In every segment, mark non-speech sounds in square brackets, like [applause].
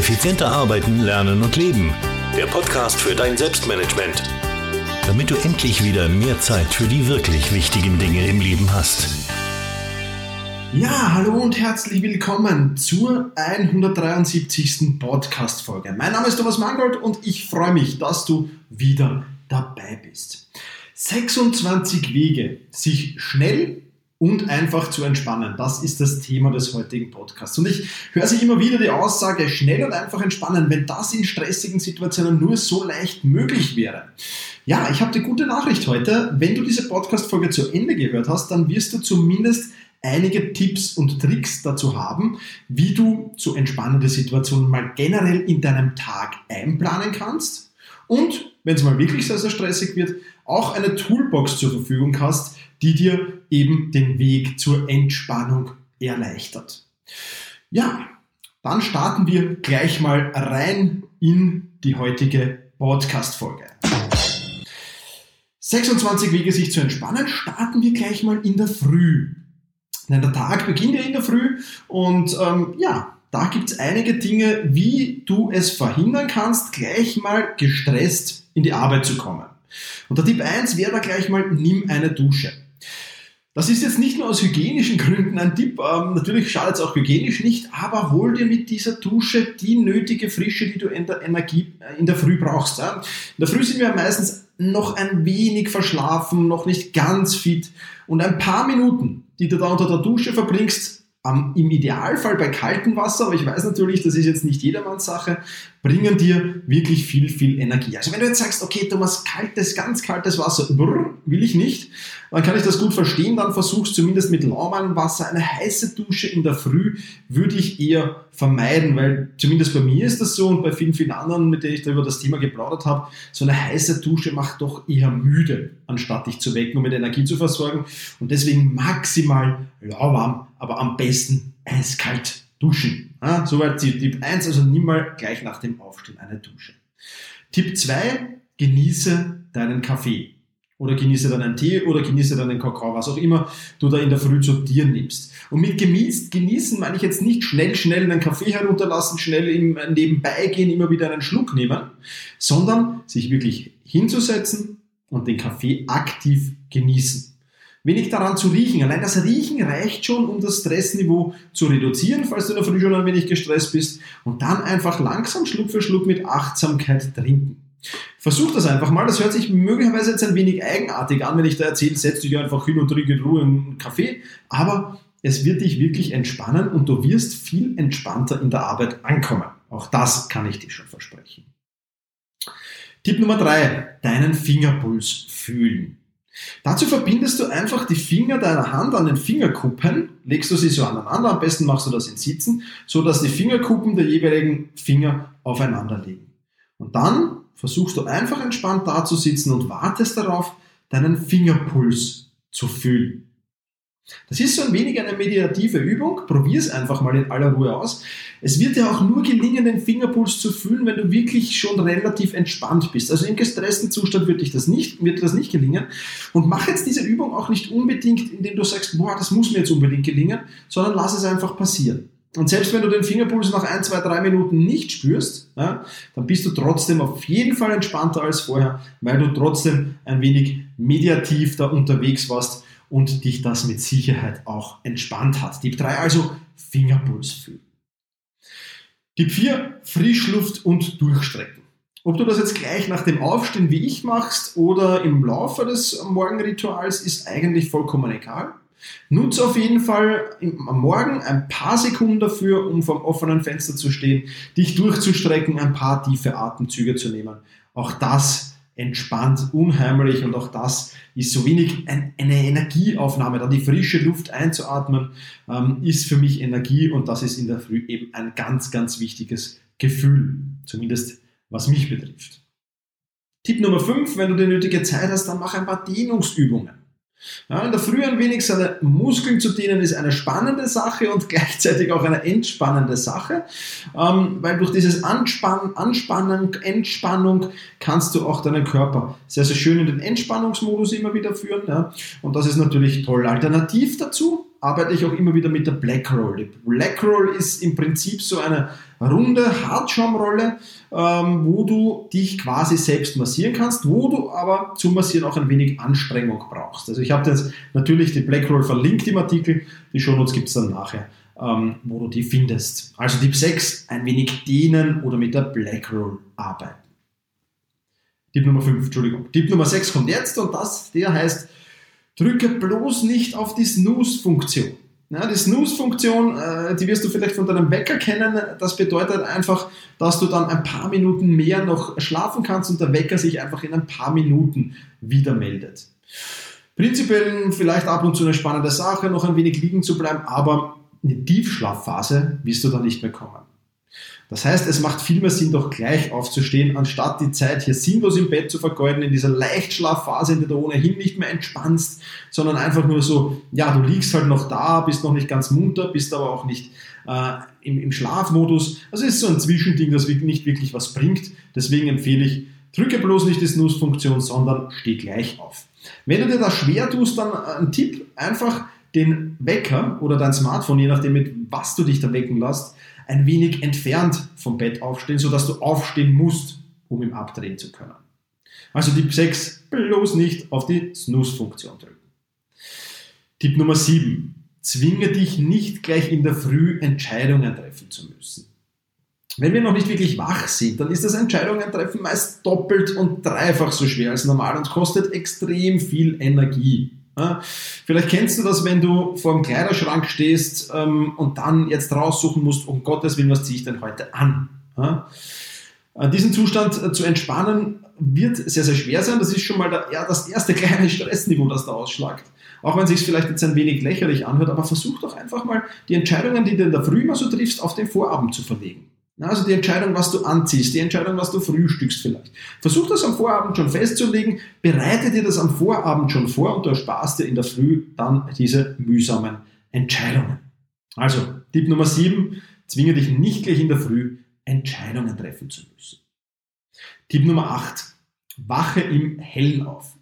Effizienter arbeiten, lernen und leben. Der Podcast für dein Selbstmanagement. Damit du endlich wieder mehr Zeit für die wirklich wichtigen Dinge im Leben hast. Ja, hallo und herzlich willkommen zur 173. Podcast-Folge. Mein Name ist Thomas Mangold und ich freue mich, dass du wieder dabei bist. 26 Wege, sich schnell und einfach zu entspannen. Das ist das Thema des heutigen Podcasts. Und ich höre sich immer wieder die Aussage, schnell und einfach entspannen, wenn das in stressigen Situationen nur so leicht möglich wäre. Ja, ich habe die gute Nachricht heute. Wenn du diese Podcast-Folge zu Ende gehört hast, dann wirst du zumindest einige Tipps und Tricks dazu haben, wie du so entspannende Situationen mal generell in deinem Tag einplanen kannst und, wenn es mal wirklich sehr, sehr stressig wird, auch eine Toolbox zur Verfügung hast, die dir eben den Weg zur Entspannung erleichtert. Ja, dann starten wir gleich mal rein in die heutige Podcast-Folge. 26 Wege, sich zu entspannen, starten wir gleich mal in der Früh. Denn der Tag beginnt ja in der Früh und ähm, ja, da gibt es einige Dinge, wie du es verhindern kannst, gleich mal gestresst in die Arbeit zu kommen. Und der Tipp 1 wäre da gleich mal, nimm eine Dusche. Das ist jetzt nicht nur aus hygienischen Gründen ein Tipp, ähm, natürlich schadet es auch hygienisch nicht, aber hol dir mit dieser Dusche die nötige Frische, die du in der Energie äh, in der Früh brauchst. Ja? In der Früh sind wir meistens noch ein wenig verschlafen, noch nicht ganz fit und ein paar Minuten, die du da unter der Dusche verbringst, um, Im Idealfall bei kaltem Wasser, aber ich weiß natürlich, das ist jetzt nicht jedermanns Sache, bringen dir wirklich viel, viel Energie. Also wenn du jetzt sagst, okay, Thomas, kaltes, ganz kaltes Wasser, brr, will ich nicht, dann kann ich das gut verstehen, dann versuchst zumindest mit lauwarmem Wasser. Eine heiße Dusche in der Früh würde ich eher vermeiden, weil zumindest bei mir ist das so und bei vielen, vielen anderen, mit denen ich da über das Thema geplaudert habe, so eine heiße Dusche macht doch eher müde, anstatt dich zu wecken und mit Energie zu versorgen. Und deswegen maximal lauwarm, aber am besten eiskalt duschen. Ja, soweit Tipp 1, also nimm mal gleich nach dem Aufstehen eine Dusche. Tipp 2, genieße deinen Kaffee oder genieße dann einen Tee oder genieße dann einen Kakao, was auch immer du da in der Früh zu dir nimmst. Und mit genießt, genießen meine ich jetzt nicht schnell, schnell einen Kaffee herunterlassen, schnell im Nebenbei gehen, immer wieder einen Schluck nehmen, sondern sich wirklich hinzusetzen und den Kaffee aktiv genießen. Wenig daran zu riechen. Allein das Riechen reicht schon, um das Stressniveau zu reduzieren, falls du in der Früh schon ein wenig gestresst bist. Und dann einfach langsam Schluck für Schluck mit Achtsamkeit trinken. Versuch das einfach mal. Das hört sich möglicherweise jetzt ein wenig eigenartig an, wenn ich da erzähle, setz dich einfach hin und trinke in Ruhe einen Kaffee. Aber es wird dich wirklich entspannen und du wirst viel entspannter in der Arbeit ankommen. Auch das kann ich dir schon versprechen. Tipp Nummer drei: Deinen Fingerpuls fühlen. Dazu verbindest du einfach die Finger deiner Hand an den Fingerkuppen, legst du sie so aneinander, am besten machst du das in Sitzen, so dass die Fingerkuppen der jeweiligen Finger aufeinander liegen. Und dann versuchst du einfach entspannt da zu sitzen und wartest darauf, deinen Fingerpuls zu fühlen. Das ist so ein wenig eine meditative Übung. Probier es einfach mal in aller Ruhe aus. Es wird dir auch nur gelingen, den Fingerpuls zu fühlen, wenn du wirklich schon relativ entspannt bist. Also im gestressten Zustand wird, dich das nicht, wird dir das nicht gelingen. Und mach jetzt diese Übung auch nicht unbedingt, indem du sagst, boah, das muss mir jetzt unbedingt gelingen, sondern lass es einfach passieren. Und selbst wenn du den Fingerpuls nach ein, zwei, drei Minuten nicht spürst, ja, dann bist du trotzdem auf jeden Fall entspannter als vorher, weil du trotzdem ein wenig mediativ da unterwegs warst und dich das mit Sicherheit auch entspannt hat. Tipp 3 also Fingerpuls fühlen. Tipp 4 Frischluft und Durchstrecken. Ob du das jetzt gleich nach dem Aufstehen wie ich machst oder im Laufe des Morgenrituals ist eigentlich vollkommen egal. Nutze auf jeden Fall am Morgen ein paar Sekunden dafür, um vom offenen Fenster zu stehen, dich durchzustrecken, ein paar tiefe Atemzüge zu nehmen. Auch das entspannt unheimlich und auch das ist so wenig ein, eine Energieaufnahme. Da die frische Luft einzuatmen, ähm, ist für mich Energie und das ist in der Früh eben ein ganz, ganz wichtiges Gefühl, zumindest was mich betrifft. Tipp Nummer 5, wenn du die nötige Zeit hast, dann mach ein paar Dehnungsübungen. Ja, in der Früh ein wenig seine Muskeln zu dehnen ist eine spannende Sache und [laughs] gleichzeitig auch eine entspannende Sache, ähm, weil durch dieses Anspannen, Anspannen, Entspannung kannst du auch deinen Körper sehr, sehr schön in den Entspannungsmodus immer wieder führen. Ja? Und das ist natürlich toll. Alternativ dazu arbeite ich auch immer wieder mit der Black Roll. Die Black Roll ist im Prinzip so eine runde Hartschaumrolle, ähm, wo du dich quasi selbst massieren kannst, wo du aber zum Massieren auch ein wenig Anstrengung brauchst. Also ich habe jetzt natürlich die Black Roll verlinkt im Artikel, die Shownotes gibt es dann nachher, ähm, wo du die findest. Also Tipp 6, ein wenig dehnen oder mit der Black Roll arbeiten. Tipp Nummer 5, Entschuldigung. Tipp Nummer 6 kommt jetzt und das, der heißt, drücke bloß nicht auf die Snooze-Funktion. Ja, die Snooze-Funktion, äh, die wirst du vielleicht von deinem Wecker kennen. Das bedeutet einfach, dass du dann ein paar Minuten mehr noch schlafen kannst und der Wecker sich einfach in ein paar Minuten wieder meldet. Prinzipiell vielleicht ab und zu eine spannende Sache, noch ein wenig liegen zu bleiben, aber eine Tiefschlafphase wirst du dann nicht mehr kommen. Das heißt, es macht viel mehr Sinn, doch gleich aufzustehen, anstatt die Zeit hier sinnlos im Bett zu vergeuden, in dieser Leichtschlafphase, in der du ohnehin nicht mehr entspannst, sondern einfach nur so, ja, du liegst halt noch da, bist noch nicht ganz munter, bist aber auch nicht äh, im, im Schlafmodus. Also ist so ein Zwischending, das nicht wirklich was bringt. Deswegen empfehle ich, drücke bloß nicht die Snooze-Funktion, sondern steh gleich auf. Wenn du dir das schwer tust, dann ein Tipp, einfach den Wecker oder dein Smartphone, je nachdem mit was du dich da wecken lässt, ein wenig entfernt vom Bett aufstehen, sodass du aufstehen musst, um ihn abdrehen zu können. Also Tipp 6, bloß nicht auf die Snooze-Funktion drücken. Tipp Nummer 7, zwinge dich nicht gleich in der Früh Entscheidungen treffen zu müssen. Wenn wir noch nicht wirklich wach sind, dann ist das Entscheidungen treffen meist doppelt und dreifach so schwer als normal und kostet extrem viel Energie. Vielleicht kennst du das, wenn du vor dem Kleiderschrank stehst ähm, und dann jetzt raussuchen musst, um Gottes Willen, was ziehe ich denn heute an? Diesen Zustand äh, zu entspannen wird sehr, sehr schwer sein. Das ist schon mal das erste kleine [laughs] Stressniveau, das da ausschlagt. Auch wenn es sich vielleicht jetzt ein wenig lächerlich anhört, aber versuch doch einfach mal die Entscheidungen, die du in der Früh mal so triffst, auf den Vorabend zu verlegen. Also die Entscheidung, was du anziehst, die Entscheidung, was du frühstückst vielleicht. Versuch das am Vorabend schon festzulegen, bereite dir das am Vorabend schon vor und du ersparst dir in der Früh dann diese mühsamen Entscheidungen. Also Tipp Nummer 7, zwinge dich nicht gleich in der Früh Entscheidungen treffen zu müssen. Tipp Nummer 8, wache im Hellen auf.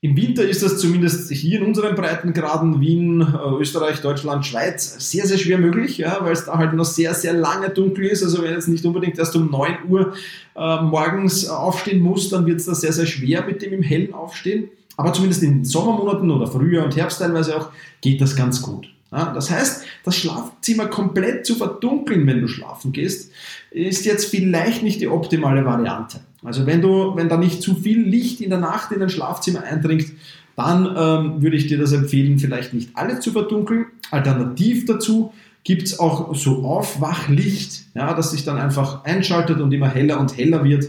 Im Winter ist das zumindest hier in unseren Breitengraden, Wien, äh, Österreich, Deutschland, Schweiz, sehr, sehr schwer möglich, ja, weil es da halt noch sehr, sehr lange dunkel ist. Also wenn jetzt nicht unbedingt erst um 9 Uhr äh, morgens aufstehen muss, dann wird es da sehr, sehr schwer mit dem im Hellen Aufstehen. Aber zumindest in Sommermonaten oder Frühjahr und Herbst teilweise auch geht das ganz gut. Ja, das heißt, das Schlafzimmer komplett zu verdunkeln, wenn du schlafen gehst, ist jetzt vielleicht nicht die optimale Variante. Also wenn du, wenn da nicht zu viel Licht in der Nacht in dein Schlafzimmer eindringt, dann ähm, würde ich dir das empfehlen, vielleicht nicht alle zu verdunkeln. Alternativ dazu gibt es auch so Aufwachlicht, ja, das sich dann einfach einschaltet und immer heller und heller wird.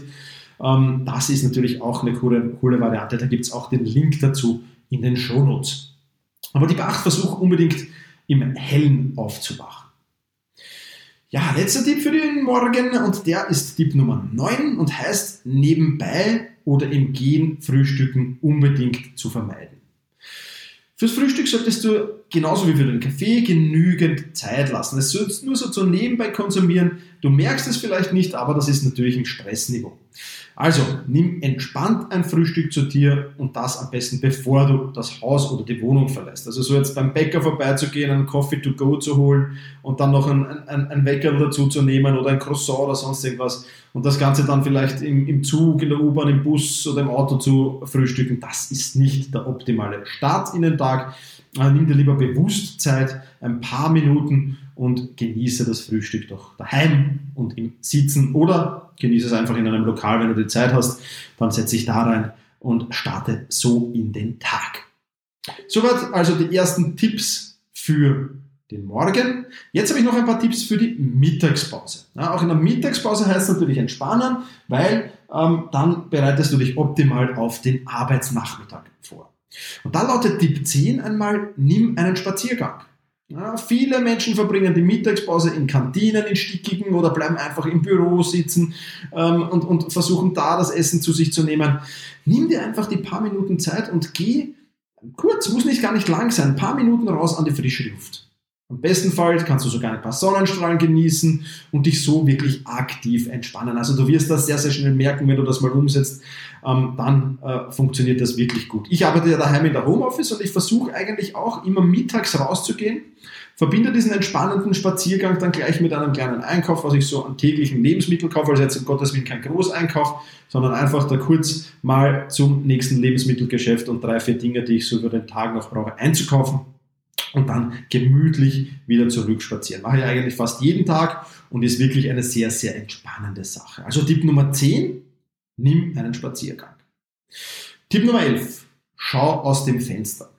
Ähm, das ist natürlich auch eine coole, coole Variante. Da gibt es auch den Link dazu in den Shownotes. Aber die Bach versuch unbedingt im Hellen aufzuwachen. Ja, letzter Tipp für den Morgen und der ist Tipp Nummer 9 und heißt nebenbei oder im Gehen Frühstücken unbedingt zu vermeiden. Fürs Frühstück solltest du genauso wie für den Kaffee genügend Zeit lassen. Es sollst nur so zu nebenbei konsumieren. Du merkst es vielleicht nicht, aber das ist natürlich ein Stressniveau. Also nimm entspannt ein Frühstück zu dir und das am besten bevor du das Haus oder die Wohnung verlässt. Also so jetzt beim Bäcker vorbeizugehen, einen Coffee to go zu holen und dann noch ein, ein, ein Wecker dazu zu nehmen oder ein Croissant oder sonst irgendwas und das Ganze dann vielleicht im, im Zug, in der U-Bahn, im Bus oder im Auto zu frühstücken, das ist nicht der optimale Start in den Tag. Also nimm dir lieber bewusst Zeit, ein paar Minuten und genieße das Frühstück doch daheim und im Sitzen oder genieße es einfach in einem Lokal, wenn du die Zeit hast, dann setze ich da rein und starte so in den Tag. Soweit also die ersten Tipps für den Morgen. Jetzt habe ich noch ein paar Tipps für die Mittagspause. Ja, auch in der Mittagspause heißt es natürlich entspannen, weil ähm, dann bereitest du dich optimal auf den Arbeitsnachmittag vor. Und da lautet Tipp 10 einmal, nimm einen Spaziergang. Ja, viele Menschen verbringen die Mittagspause in Kantinen, in stickigen oder bleiben einfach im Büro sitzen ähm, und, und versuchen da das Essen zu sich zu nehmen. Nimm dir einfach die paar Minuten Zeit und geh kurz, muss nicht gar nicht lang sein, ein paar Minuten raus an die frische Luft. Am besten Fall kannst du sogar ein paar Sonnenstrahlen genießen und dich so wirklich aktiv entspannen. Also du wirst das sehr, sehr schnell merken, wenn du das mal umsetzt, ähm, dann äh, funktioniert das wirklich gut. Ich arbeite ja daheim in der Homeoffice und ich versuche eigentlich auch immer mittags rauszugehen, verbinde diesen entspannenden Spaziergang dann gleich mit einem kleinen Einkauf, was ich so an täglichen Lebensmitteln kaufe, also jetzt um Gottes Willen kein Großeinkauf, sondern einfach da kurz mal zum nächsten Lebensmittelgeschäft und drei, vier Dinge, die ich so über den Tag noch brauche, einzukaufen und dann gemütlich wieder zurückspazieren. Mache ich eigentlich fast jeden Tag und ist wirklich eine sehr, sehr entspannende Sache. Also Tipp Nummer 10, nimm einen Spaziergang. Tipp Nummer 11, schau aus dem Fenster.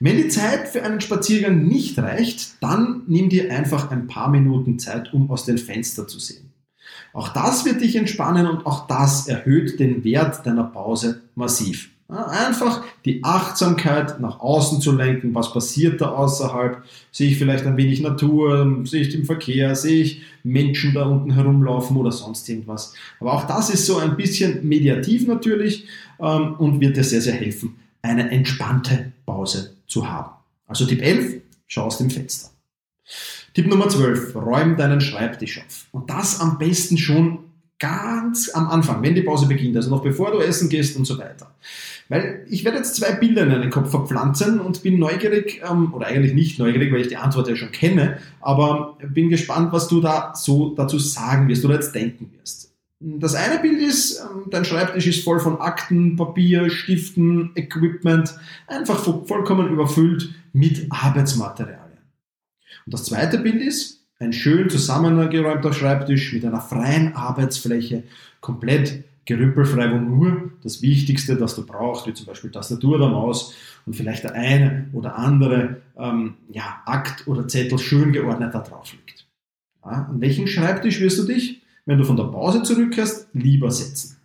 Wenn die Zeit für einen Spaziergang nicht reicht, dann nimm dir einfach ein paar Minuten Zeit, um aus dem Fenster zu sehen. Auch das wird dich entspannen und auch das erhöht den Wert deiner Pause massiv. Einfach die Achtsamkeit nach außen zu lenken. Was passiert da außerhalb? Sehe ich vielleicht ein wenig Natur? Sehe ich den Verkehr? Sehe ich Menschen da unten herumlaufen oder sonst irgendwas? Aber auch das ist so ein bisschen mediativ natürlich ähm, und wird dir sehr, sehr helfen, eine entspannte Pause zu haben. Also Tipp 11, schau aus dem Fenster. Tipp Nummer 12, räum deinen Schreibtisch auf. Und das am besten schon ganz am Anfang, wenn die Pause beginnt, also noch bevor du essen gehst und so weiter. Weil ich werde jetzt zwei Bilder in deinen Kopf verpflanzen und bin neugierig, ähm, oder eigentlich nicht neugierig, weil ich die Antwort ja schon kenne, aber bin gespannt, was du da so dazu sagen wirst oder jetzt denken wirst. Das eine Bild ist, ähm, dein Schreibtisch ist voll von Akten, Papier, Stiften, Equipment, einfach vollkommen überfüllt mit Arbeitsmaterialien. Und das zweite Bild ist, ein schön zusammengeräumter Schreibtisch mit einer freien Arbeitsfläche, komplett gerümpelfrei, wo nur das Wichtigste, das du brauchst, wie zum Beispiel Tastatur oder Maus und vielleicht der eine oder andere ähm, ja, Akt oder Zettel schön geordnet da drauf liegt. Ja, an welchen Schreibtisch wirst du dich, wenn du von der Pause zurückkehrst, lieber setzen?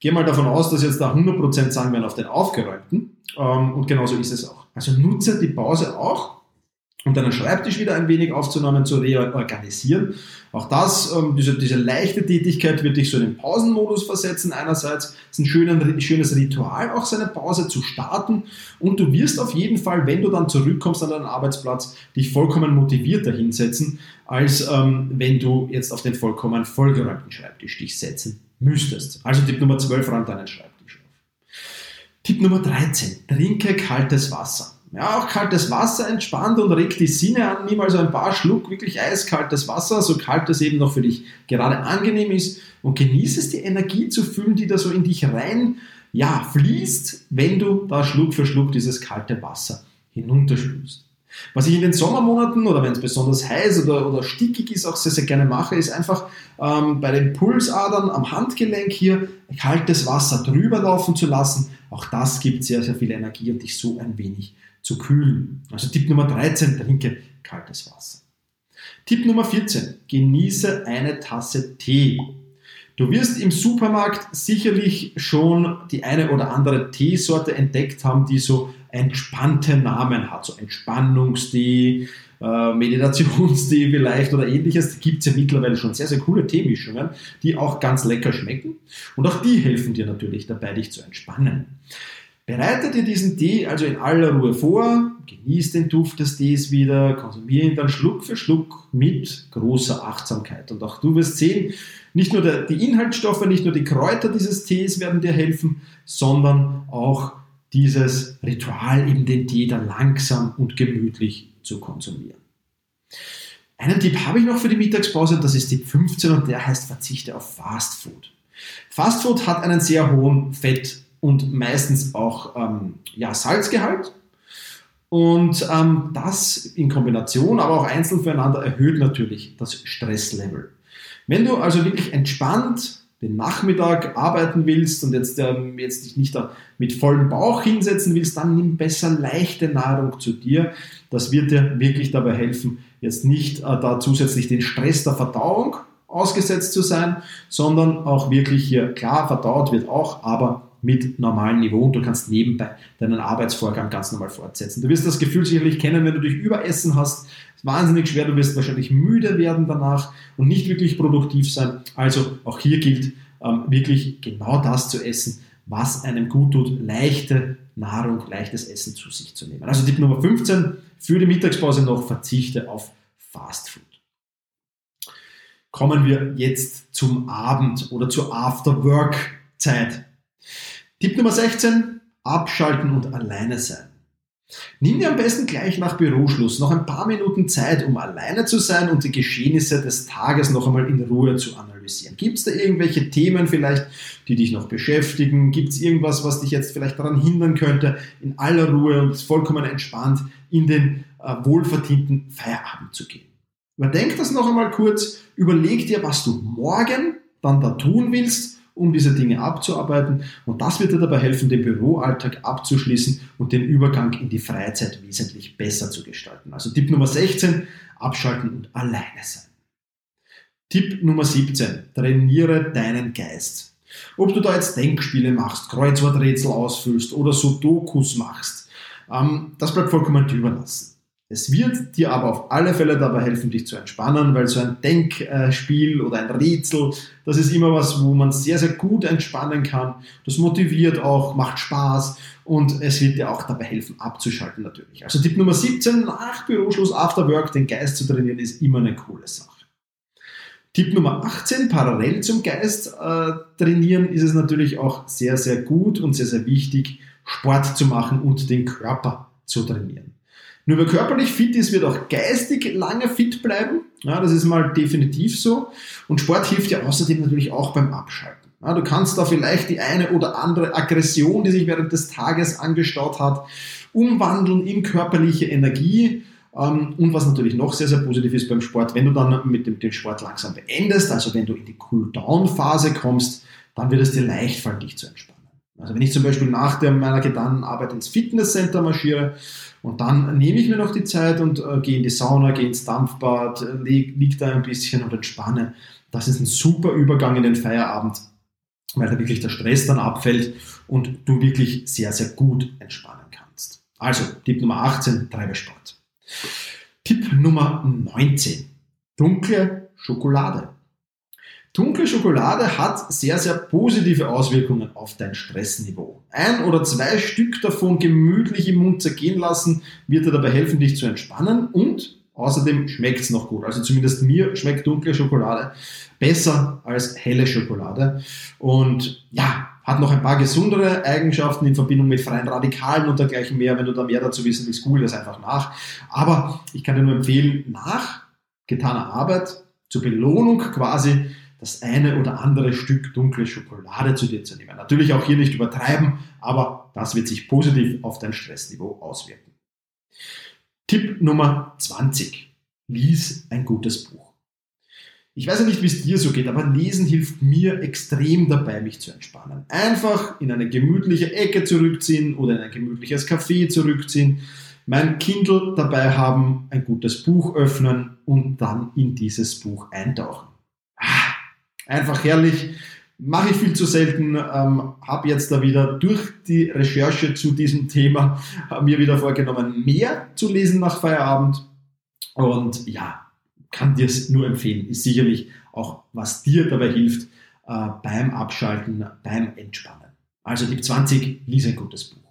Geh mal davon aus, dass jetzt da 100% sagen werden auf den aufgeräumten ähm, und genauso ist es auch. Also nutze die Pause auch, und deinen Schreibtisch wieder ein wenig aufzunehmen, zu reorganisieren. Auch das, ähm, diese, diese leichte Tätigkeit wird dich so in den Pausenmodus versetzen. Einerseits ist ein schöner, schönes Ritual, auch seine Pause zu starten. Und du wirst auf jeden Fall, wenn du dann zurückkommst an deinen Arbeitsplatz, dich vollkommen motivierter hinsetzen, als ähm, wenn du jetzt auf den vollkommen vollgeräumten Schreibtisch dich setzen müsstest. Also Tipp Nummer 12, räum deinen Schreibtisch auf. Tipp Nummer 13, trinke kaltes Wasser. Ja, auch kaltes Wasser entspannt und regt die Sinne an. Nimm also ein paar Schluck wirklich eiskaltes Wasser, so kalt das eben noch für dich gerade angenehm ist und genieße es, die Energie zu fühlen, die da so in dich rein ja, fließt, wenn du da Schluck für Schluck dieses kalte Wasser hinunterspülst. Was ich in den Sommermonaten oder wenn es besonders heiß oder, oder stickig ist, auch sehr, sehr gerne mache, ist einfach ähm, bei den Pulsadern am Handgelenk hier kaltes Wasser drüber laufen zu lassen. Auch das gibt sehr, sehr viel Energie und dich so ein wenig zu kühlen. Also Tipp Nummer 13, trinke kaltes Wasser. Tipp Nummer 14, genieße eine Tasse Tee. Du wirst im Supermarkt sicherlich schon die eine oder andere Teesorte entdeckt haben, die so entspannte Namen hat, so Entspannungstee, äh, Meditationstee [laughs] vielleicht oder ähnliches. Da gibt es ja mittlerweile schon sehr, sehr coole Teemischungen, die auch ganz lecker schmecken. Und auch die helfen dir natürlich dabei, dich zu entspannen. Bereite dir diesen Tee also in aller Ruhe vor, genieß den Duft des Tees wieder, konsumiere ihn dann Schluck für Schluck mit großer Achtsamkeit. Und auch du wirst sehen, nicht nur der, die Inhaltsstoffe, nicht nur die Kräuter dieses Tees werden dir helfen, sondern auch dieses Ritual, eben den Tee dann langsam und gemütlich zu konsumieren. Einen Tipp habe ich noch für die Mittagspause, das ist Tipp 15 und der heißt Verzichte auf Fast Food. Fast Food hat einen sehr hohen Fett- und meistens auch ähm, ja, Salzgehalt. Und ähm, das in Kombination, aber auch einzeln füreinander erhöht natürlich das Stresslevel. Wenn du also wirklich entspannt den Nachmittag arbeiten willst und jetzt, ähm, jetzt dich nicht da mit vollem Bauch hinsetzen willst, dann nimm besser leichte Nahrung zu dir. Das wird dir wirklich dabei helfen, jetzt nicht äh, da zusätzlich den Stress der Verdauung ausgesetzt zu sein, sondern auch wirklich hier klar verdaut wird auch, aber mit normalem Niveau und du kannst nebenbei deinen Arbeitsvorgang ganz normal fortsetzen. Du wirst das Gefühl sicherlich kennen, wenn du dich überessen hast. Ist wahnsinnig schwer, du wirst wahrscheinlich müde werden danach und nicht wirklich produktiv sein. Also auch hier gilt ähm, wirklich genau das zu essen, was einem gut tut, leichte Nahrung, leichtes Essen zu sich zu nehmen. Also Tipp Nummer 15, für die Mittagspause noch verzichte auf Fast Food. Kommen wir jetzt zum Abend oder zur After-Work-Zeit. Tipp Nummer 16, abschalten und alleine sein. Nimm dir am besten gleich nach Büroschluss noch ein paar Minuten Zeit, um alleine zu sein und die Geschehnisse des Tages noch einmal in Ruhe zu analysieren. Gibt es da irgendwelche Themen vielleicht, die dich noch beschäftigen? Gibt es irgendwas, was dich jetzt vielleicht daran hindern könnte, in aller Ruhe und vollkommen entspannt in den äh, wohlverdienten Feierabend zu gehen? Überdenk das noch einmal kurz, überleg dir, was du morgen dann da tun willst um diese Dinge abzuarbeiten. Und das wird dir dabei helfen, den Büroalltag abzuschließen und den Übergang in die Freizeit wesentlich besser zu gestalten. Also Tipp Nummer 16, abschalten und alleine sein. Tipp Nummer 17, trainiere deinen Geist. Ob du da jetzt Denkspiele machst, Kreuzworträtsel ausfüllst oder Sudokus machst, ähm, das bleibt vollkommen überlassen. Es wird dir aber auf alle Fälle dabei helfen, dich zu entspannen, weil so ein Denkspiel oder ein Rätsel, das ist immer was, wo man sehr, sehr gut entspannen kann. Das motiviert auch, macht Spaß und es wird dir auch dabei helfen, abzuschalten natürlich. Also Tipp Nummer 17, nach Büroschluss, After Work, den Geist zu trainieren, ist immer eine coole Sache. Tipp Nummer 18, parallel zum Geist äh, trainieren, ist es natürlich auch sehr, sehr gut und sehr, sehr wichtig, Sport zu machen und den Körper zu trainieren. Nur wer körperlich fit ist, wird auch geistig lange fit bleiben. Ja, das ist mal definitiv so. Und Sport hilft ja außerdem natürlich auch beim Abschalten. Ja, du kannst da vielleicht die eine oder andere Aggression, die sich während des Tages angestaut hat, umwandeln in körperliche Energie. Ähm, und was natürlich noch sehr, sehr positiv ist beim Sport, wenn du dann mit dem, Sport langsam beendest, also wenn du in die Cool-Down-Phase kommst, dann wird es dir leicht fallen, dich zu entspannen. Also wenn ich zum Beispiel nach der, meiner getanen Arbeit ins Fitnesscenter marschiere, und dann nehme ich mir noch die Zeit und äh, gehe in die Sauna, gehe ins Dampfbad, äh, liege lieg da ein bisschen und entspanne. Das ist ein super Übergang in den Feierabend, weil da wirklich der Stress dann abfällt und du wirklich sehr, sehr gut entspannen kannst. Also, Tipp Nummer 18, treibe Sport. Tipp Nummer 19, dunkle Schokolade. Dunkle Schokolade hat sehr, sehr positive Auswirkungen auf dein Stressniveau. Ein oder zwei Stück davon gemütlich im Mund zergehen lassen, wird dir dabei helfen, dich zu entspannen und außerdem schmeckt es noch gut. Also zumindest mir schmeckt dunkle Schokolade besser als helle Schokolade. Und ja, hat noch ein paar gesundere Eigenschaften in Verbindung mit freien Radikalen und dergleichen mehr. Wenn du da mehr dazu wissen willst, google das einfach nach. Aber ich kann dir nur empfehlen, nach getaner Arbeit, zur Belohnung quasi, das eine oder andere Stück dunkle Schokolade zu dir zu nehmen. Natürlich auch hier nicht übertreiben, aber das wird sich positiv auf dein Stressniveau auswirken. Tipp Nummer 20. Lies ein gutes Buch. Ich weiß ja nicht, wie es dir so geht, aber Lesen hilft mir extrem dabei, mich zu entspannen. Einfach in eine gemütliche Ecke zurückziehen oder in ein gemütliches Café zurückziehen, mein Kindle dabei haben, ein gutes Buch öffnen und dann in dieses Buch eintauchen. Einfach herrlich. Mache ich viel zu selten, ähm, habe jetzt da wieder durch die Recherche zu diesem Thema mir wieder vorgenommen, mehr zu lesen nach Feierabend. Und ja, kann dir es nur empfehlen. Ist sicherlich auch, was dir dabei hilft äh, beim Abschalten, beim Entspannen. Also Tipp 20, lies ein gutes Buch.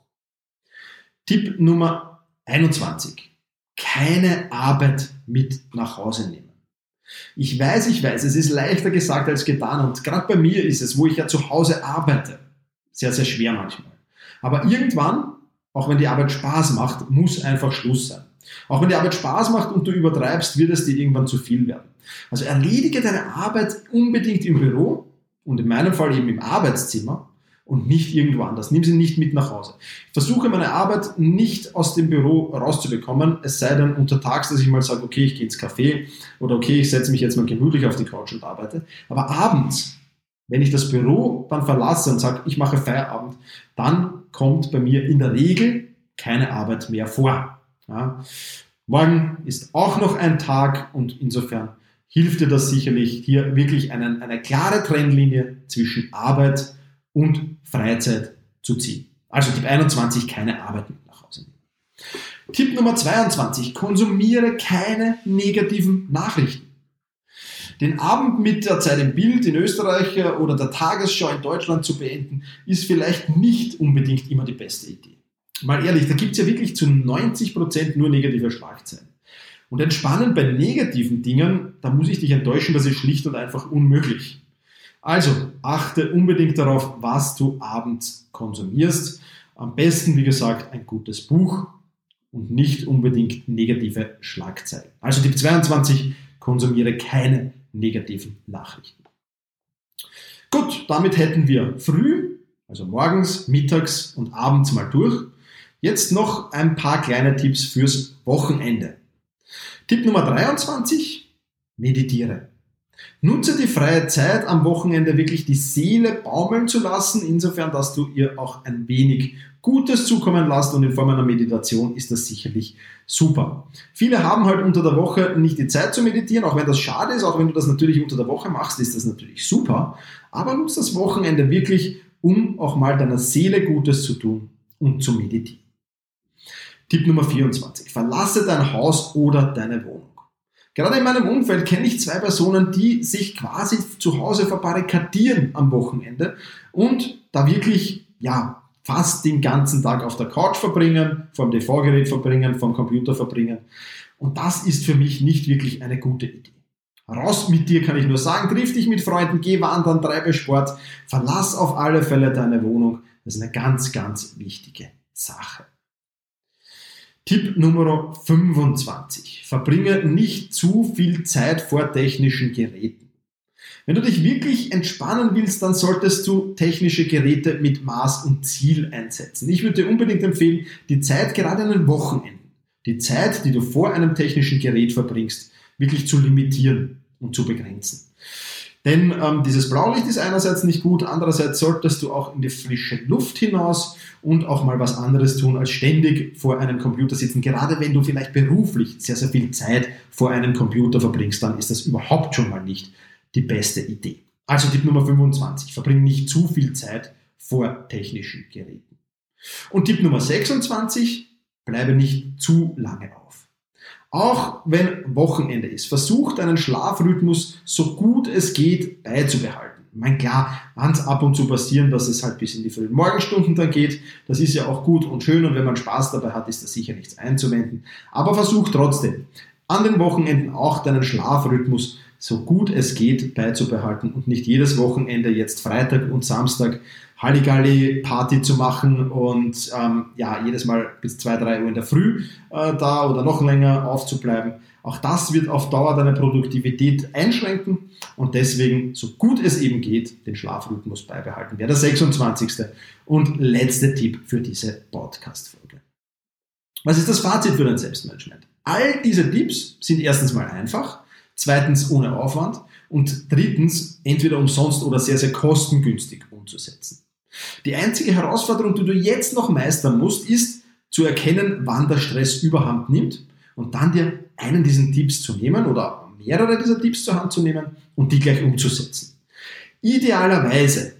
Tipp Nummer 21, keine Arbeit mit nach Hause nehmen. Ich weiß, ich weiß, es ist leichter gesagt als getan und gerade bei mir ist es, wo ich ja zu Hause arbeite, sehr, sehr schwer manchmal. Aber irgendwann, auch wenn die Arbeit Spaß macht, muss einfach Schluss sein. Auch wenn die Arbeit Spaß macht und du übertreibst, wird es dir irgendwann zu viel werden. Also erledige deine Arbeit unbedingt im Büro und in meinem Fall eben im Arbeitszimmer und nicht irgendwo anders. Nimm sie nicht mit nach Hause. Ich versuche meine Arbeit nicht aus dem Büro rauszubekommen, es sei denn untertags, dass ich mal sage, okay, ich gehe ins Café oder okay, ich setze mich jetzt mal gemütlich auf die Couch und arbeite. Aber abends, wenn ich das Büro dann verlasse und sage, ich mache Feierabend, dann kommt bei mir in der Regel keine Arbeit mehr vor. Ja. Morgen ist auch noch ein Tag und insofern hilft dir das sicherlich, hier wirklich einen, eine klare Trennlinie zwischen Arbeit und Freizeit zu ziehen. Also Tipp 21, keine Arbeit mit nach Hause nehmen. Tipp Nummer 22, konsumiere keine negativen Nachrichten. Den Abend mit der Zeit im Bild in Österreich oder der Tagesschau in Deutschland zu beenden, ist vielleicht nicht unbedingt immer die beste Idee. Mal ehrlich, da gibt es ja wirklich zu 90 Prozent nur negative Schlagzeilen. Und entspannend bei negativen Dingen, da muss ich dich enttäuschen, das ist schlicht und einfach unmöglich. Also achte unbedingt darauf, was du abends konsumierst. Am besten, wie gesagt, ein gutes Buch und nicht unbedingt negative Schlagzeilen. Also Tipp 22, konsumiere keine negativen Nachrichten. Gut, damit hätten wir früh, also morgens, mittags und abends mal durch. Jetzt noch ein paar kleine Tipps fürs Wochenende. Tipp Nummer 23, meditiere. Nutze die freie Zeit am Wochenende wirklich die Seele baumeln zu lassen, insofern, dass du ihr auch ein wenig Gutes zukommen lässt und in Form einer Meditation ist das sicherlich super. Viele haben halt unter der Woche nicht die Zeit zu meditieren, auch wenn das schade ist, auch wenn du das natürlich unter der Woche machst, ist das natürlich super, aber nutze das Wochenende wirklich, um auch mal deiner Seele Gutes zu tun und zu meditieren. Tipp Nummer 24. Verlasse dein Haus oder deine Wohnung. Gerade in meinem Umfeld kenne ich zwei Personen, die sich quasi zu Hause verbarrikadieren am Wochenende und da wirklich, ja, fast den ganzen Tag auf der Couch verbringen, vom TV-Gerät verbringen, vom Computer verbringen. Und das ist für mich nicht wirklich eine gute Idee. Raus mit dir kann ich nur sagen, triff dich mit Freunden, geh wandern, treibe Sport, verlass auf alle Fälle deine Wohnung. Das ist eine ganz, ganz wichtige Sache. Tipp Nummer 25. Verbringe nicht zu viel Zeit vor technischen Geräten. Wenn du dich wirklich entspannen willst, dann solltest du technische Geräte mit Maß und Ziel einsetzen. Ich würde dir unbedingt empfehlen, die Zeit gerade an den Wochenenden, die Zeit, die du vor einem technischen Gerät verbringst, wirklich zu limitieren und zu begrenzen. Denn ähm, dieses Blaulicht ist einerseits nicht gut, andererseits solltest du auch in die frische Luft hinaus und auch mal was anderes tun, als ständig vor einem Computer sitzen. Gerade wenn du vielleicht beruflich sehr, sehr viel Zeit vor einem Computer verbringst, dann ist das überhaupt schon mal nicht die beste Idee. Also Tipp Nummer 25, verbring nicht zu viel Zeit vor technischen Geräten. Und Tipp Nummer 26, bleibe nicht zu lange auf. Auch wenn Wochenende ist, versuch deinen Schlafrhythmus so gut es geht beizubehalten. Ich meine, klar, kann es ab und zu passieren, dass es halt bis in die frühen Morgenstunden dann geht. Das ist ja auch gut und schön und wenn man Spaß dabei hat, ist da sicher nichts einzuwenden. Aber versuch trotzdem, an den Wochenenden auch deinen Schlafrhythmus so gut es geht beizubehalten und nicht jedes Wochenende jetzt Freitag und Samstag Halligalli-Party zu machen und ähm, ja, jedes Mal bis 2, 3 Uhr in der Früh äh, da oder noch länger aufzubleiben. Auch das wird auf Dauer deine Produktivität einschränken und deswegen, so gut es eben geht, den Schlafrhythmus beibehalten. Wäre der 26. und letzte Tipp für diese Podcast-Folge. Was ist das Fazit für dein Selbstmanagement? All diese Tipps sind erstens mal einfach, zweitens ohne Aufwand und drittens entweder umsonst oder sehr, sehr kostengünstig umzusetzen. Die einzige Herausforderung, die du jetzt noch meistern musst, ist zu erkennen, wann der Stress überhand nimmt und dann dir einen dieser Tipps zu nehmen oder mehrere dieser Tipps zur Hand zu nehmen und die gleich umzusetzen. Idealerweise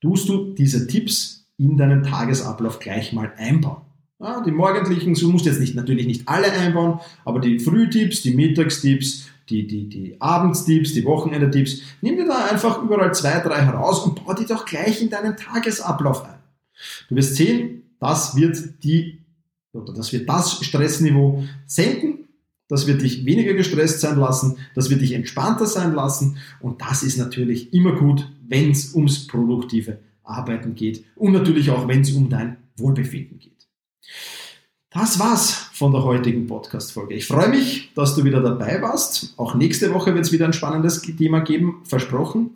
tust du diese Tipps in deinen Tagesablauf gleich mal einbauen. Ja, die morgendlichen, du musst jetzt nicht, natürlich nicht alle einbauen, aber die Frühtipps, die Mittagstipps, die, die, die Abendstipps, die Wochenende-Tipps, nimm dir da einfach überall zwei, drei heraus und bau die doch gleich in deinen Tagesablauf ein. Du wirst sehen, das wird die, oder das wird das Stressniveau senken, das wird dich weniger gestresst sein lassen, das wird dich entspannter sein lassen und das ist natürlich immer gut, wenn es ums produktive Arbeiten geht und natürlich auch, wenn es um dein Wohlbefinden geht. Das war's von der heutigen Podcast-Folge. Ich freue mich, dass du wieder dabei warst. Auch nächste Woche wird es wieder ein spannendes Thema geben, versprochen.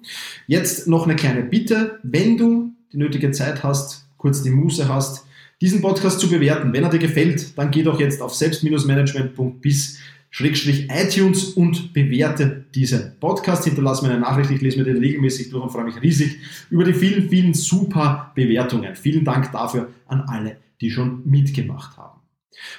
Jetzt noch eine kleine Bitte. Wenn du die nötige Zeit hast, kurz die Muße hast, diesen Podcast zu bewerten. Wenn er dir gefällt, dann geh doch jetzt auf selbst-management.bis iTunes und bewerte diesen Podcast. Hinterlass mir eine Nachricht, ich lese mir den regelmäßig durch und freue mich riesig über die vielen, vielen super Bewertungen. Vielen Dank dafür an alle, die schon mitgemacht haben.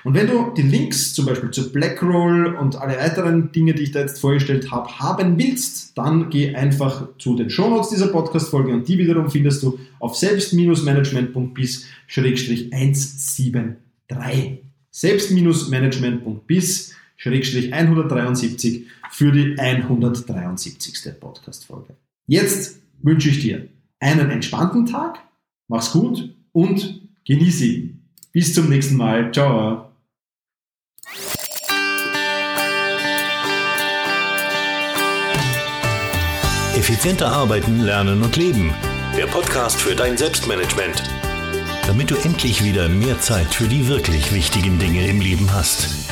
Und wenn du die Links zum Beispiel zu Blackroll und alle weiteren Dinge, die ich da jetzt vorgestellt habe, haben willst, dann geh einfach zu den Shownotes dieser Podcast-Folge und die wiederum findest du auf selbst-management.bis-173. Selbst-management.bis Schrägstrich 173 für die 173. Podcast-Folge. Jetzt wünsche ich dir einen entspannten Tag, mach's gut und genieße. Bis zum nächsten Mal. Ciao. Effizienter arbeiten, lernen und leben. Der Podcast für dein Selbstmanagement. Damit du endlich wieder mehr Zeit für die wirklich wichtigen Dinge im Leben hast.